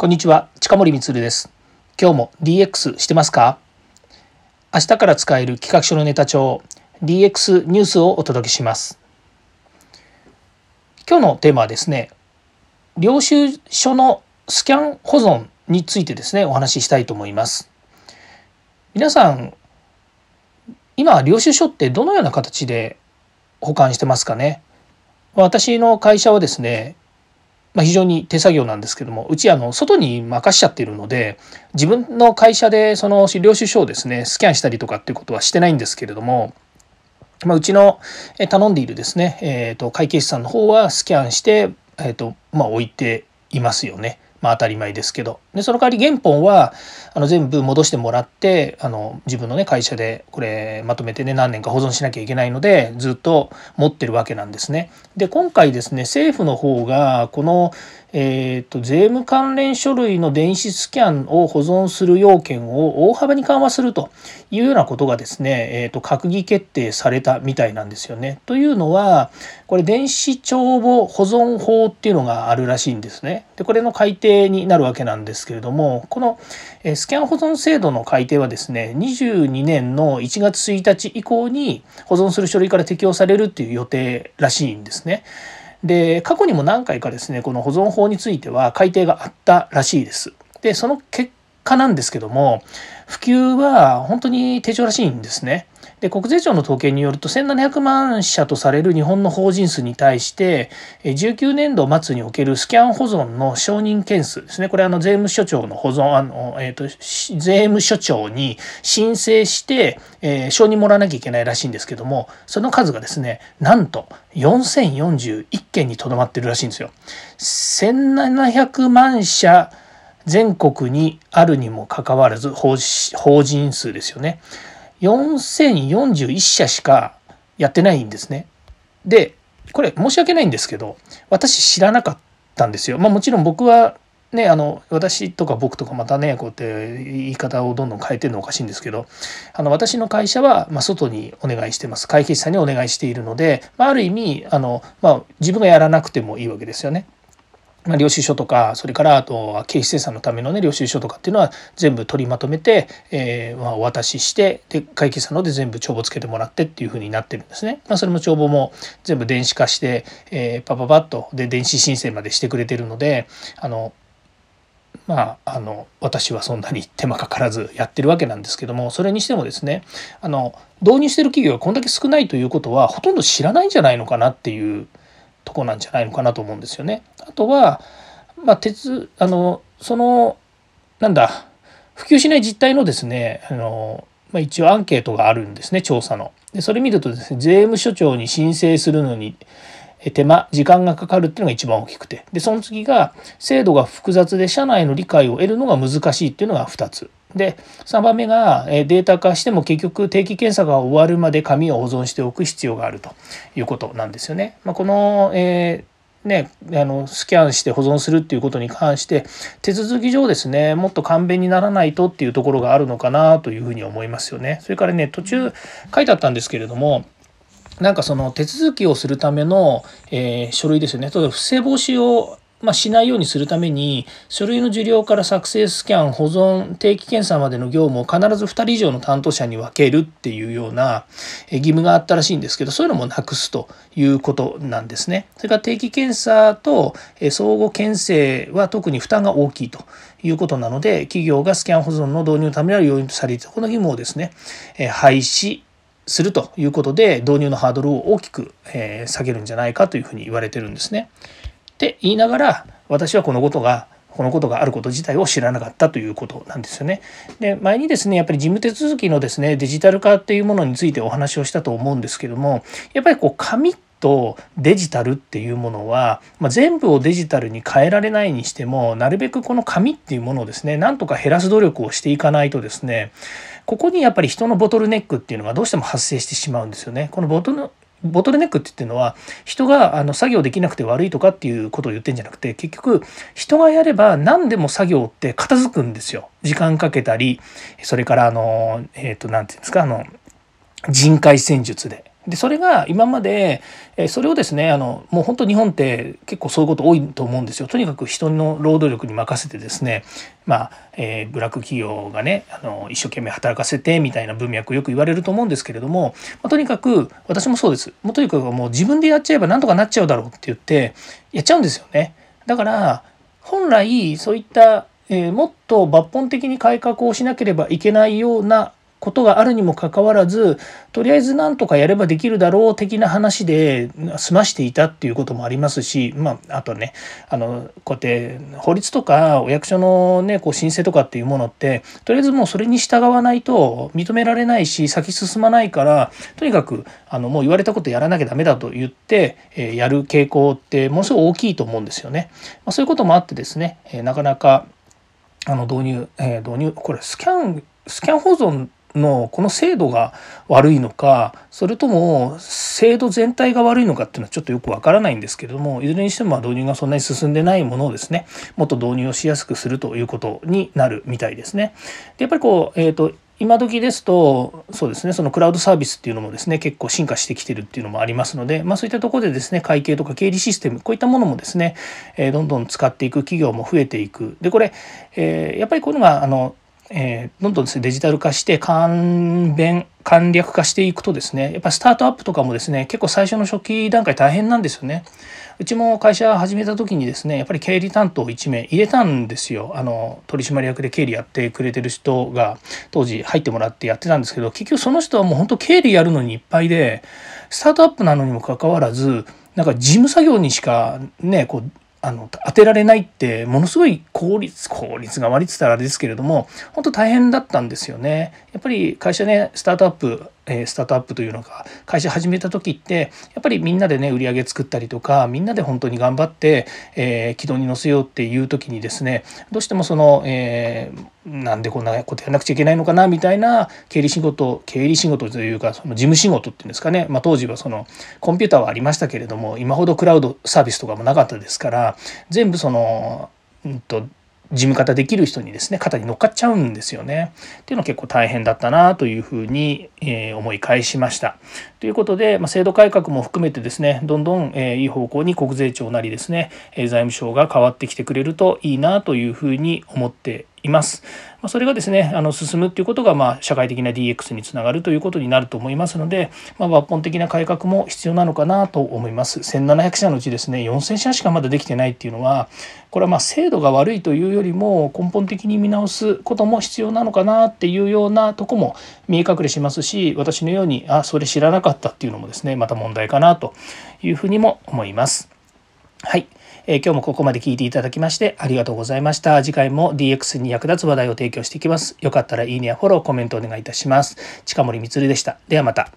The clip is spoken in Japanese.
こんにちは、近森光です。今日も DX してますか？明日から使える企画書のネタ帳 DX ニュースをお届けします。今日のテーマはですね、領収書のスキャン保存についてですね、お話ししたいと思います。皆さん、今、領収書ってどのような形で保管してますかね？私の会社はですねまあ、非常に手作業なんですけどもうちあの外に任しちゃってるので自分の会社でその領収書をですねスキャンしたりとかっていうことはしてないんですけれども、まあ、うちの頼んでいるですね、えー、と会計士さんの方はスキャンして、えーとまあ、置いていますよね。まあ、当たり前ですけどでその代わり原本はあの全部戻してもらってあの自分のね会社でこれまとめてね何年か保存しなきゃいけないのでずっと持ってるわけなんですね。で今回ですね政府の方がこのえーと、税務関連書類の電子スキャンを保存する要件を大幅に緩和するというようなことがですね、えーと、閣議決定されたみたいなんですよね。というのはこれ電子帳簿保存法っていうのがあるらしいんですね。でこれの改定になるわけなんですけれどもこのスキャン保存制度の改定はですね22年の1月1日以降に保存する書類から適用されるっていう予定らしいんですね。で過去にも何回かですねこの保存法については改定があったらしいです。でその結果なんですけども普及は本当に手帳らしいんですね。で国税庁の統計によると1700万社とされる日本の法人数に対して19年度末におけるスキャン保存の承認件数ですねこれあの税務署長の保存あの、えーと、税務署長に申請して、えー、承認もらわなきゃいけないらしいんですけどもその数がですねなんと4041件にとどまってるらしいんですよ。1700万社全国にあるにもかかわらず法人数ですよね。4041社しかやってないんですね。でこれ申し訳ないんですけど私知らなかったんですよ。まあもちろん僕はねあの私とか僕とかまたねこうやって言い方をどんどん変えてるのおかしいんですけどあの私の会社は、まあ、外にお願いしてます会計士さんにお願いしているので、まあ、ある意味あの、まあ、自分がやらなくてもいいわけですよね。まあ、領収書とかそれからあとは経費精算のためのね領収書とかっていうのは全部取りまとめて、えー、まあお渡ししてで会計士さんので全部帳簿つけてもらってっていうふうになってるんですね。まあ、それも帳簿も全部電子化して、えー、パパパッとで電子申請までしてくれてるのであのまあ、あの私はそんなに手間かからずやってるわけなんですけどもそれにしてもですねあの導入してる企業がこんだけ少ないということはほとんど知らないんじゃないのかなっていうとこなんじゃないのかなと思うんですよね。あとは、まあ、鉄あのそのなんだ普及しない実態のですねあの、まあ、一応アンケートがあるんですね調査の。でそれ見るとですね税務署長に申請するのに手間時間がかかるっていうのが一番大きくてでその次が制度が複雑で社内の理解を得るのが難しいっていうのが2つで3番目がデータ化しても結局定期検査が終わるまで紙を保存しておく必要があるということなんですよね。まあ、この、えーね、あのスキャンして保存するっていうことに関して手続き上ですねもっと簡便にならないとっていうところがあるのかなというふうに思いますよね。それからね途中書いてあったんですけれどもなんかその手続きをするための、えー、書類ですよね例えば不正防止をまあ、しないようにするために書類の受領から作成スキャン保存定期検査までの業務を必ず2人以上の担当者に分けるっていうような義務があったらしいんですけどそういうのもなくすということなんですね。それから定期検査と相互検制は特に負担が大きいということなので企業がスキャン保存の導入のためにある要因とされていたこの義務をですね廃止するということで導入のハードルを大きく下げるんじゃないかというふうに言われてるんですね。って言いながら私はこのことがこのことがあること自体を知らなかったということなんですよね。で前にですねやっぱり事務手続きのですねデジタル化っていうものについてお話をしたと思うんですけどもやっぱりこう紙とデジタルっていうものは、まあ、全部をデジタルに変えられないにしてもなるべくこの紙っていうものをですねなんとか減らす努力をしていかないとですねここにやっぱり人のボトルネックっていうのがどうしても発生してしまうんですよね。このボトルボトルネックって言ってるのは人があの作業できなくて悪いとかっていうことを言ってんじゃなくて結局人がやれば何でも作業って片付くんですよ。時間かけたりそれからあのえっ、ー、と何て言うんですかあの人海戦術で。でそれが今までそれをですねあのもう本当日本って結構そういうこと多いと思うんですよ。とにかく人の労働力に任せてですねまあ、えー、ブラック企業がねあの一生懸命働かせてみたいな文脈よく言われると思うんですけれども、まあ、とにかく私もそうですもうとにかくもう自分でやっちゃえばなんとかなっちゃうだろうって言ってやっちゃうんですよね。だから本来そういった、えー、もっと抜本的に改革をしなければいけないようなことがあるにもかかわらずとりあえず何とかやればできるだろう的な話で済ましていたっていうこともありますし、まあ、あとねあのこうやって法律とかお役所の、ね、こう申請とかっていうものってとりあえずもうそれに従わないと認められないし先進まないからとにかくあのもう言われたことやらなきゃダメだと言って、えー、やる傾向ってものすごい大きいと思うんですよね。まあ、そういうこともあってですね、えー、なかなかあの導入、えー、導入これスキャンスキャン保存のこの制度が悪いのかそれとも制度全体が悪いのかっていうのはちょっとよくわからないんですけれどもいずれにしても導入がそんなに進んでないものをですねもっと導入をしやすくするということになるみたいですね。でやっぱりこう、えーと、今時ですとそうですねそのクラウドサービスっていうのもですね結構進化してきてるっていうのもありますので、まあ、そういったところでですね会計とか経理システムこういったものもですね、え、どんどん使っていく企業も増えていくでこれ、え、やっぱりこういうのがあのえー、どんどんですねデジタル化して簡便簡略化していくとですねやっぱスタートアップとかもですね結構最初の初期段階大変なんですよね。うちも会社始めた時にですねやっぱり経理担当1名入れたんですよあの取締役で経理やってくれてる人が当時入ってもらってやってたんですけど結局その人はもう本当経理やるのにいっぱいでスタートアップなのにもかかわらずなんか事務作業にしかねこうあの当てられないってものすごい効率効率が悪いって言ったらあれですけれども本当大変だったんですよね。やっぱり会社ねスタートアップえスタートアップというのが会社始めた時ってやっぱりみんなでね売り上げ作ったりとかみんなで本当に頑張って、え、軌道に乗せようっていう時にですねどうしてもその、えー、なんでこんなことやらなくちゃいけないのかなみたいな経理仕事経理仕事というかその事務仕事っていうんですかね、まあ、当時はそのコンピューターはありましたけれども今ほどクラウドサービスとかもなかったですから全部その、うんと事務方できる人にですね肩に乗っかっちゃうんですよね。っていうのは結構大変だったなというふうに、え思い返しました。ということで、まあ、制度改革も含めてですねどんどん、えいい方向に国税庁なりですね、え財務省が変わってきてくれるといいなというふうに思っています。まそれがですねあの進むっていうことが、まあ、社会的な DX につながるということになると思いますので、まあ、抜本的な改革も必要なのかなと思います。1700社のうちですね4000社しかまだできてないっていうのはこれはまあ制度が悪いというよりも根本的に見直すことも必要なのかなっていうようなとこも見え隠れしますし私のようにあそれ知らなかったっていうのもですねまた問題かなというふうにも思います。はい。えー、今日もここまで聞いていただきましてありがとうございました。次回も DX に役立つ話題を提供していきます。よかったらいいねやフォロー、コメントお願いいたします。近森光でした。ではまた。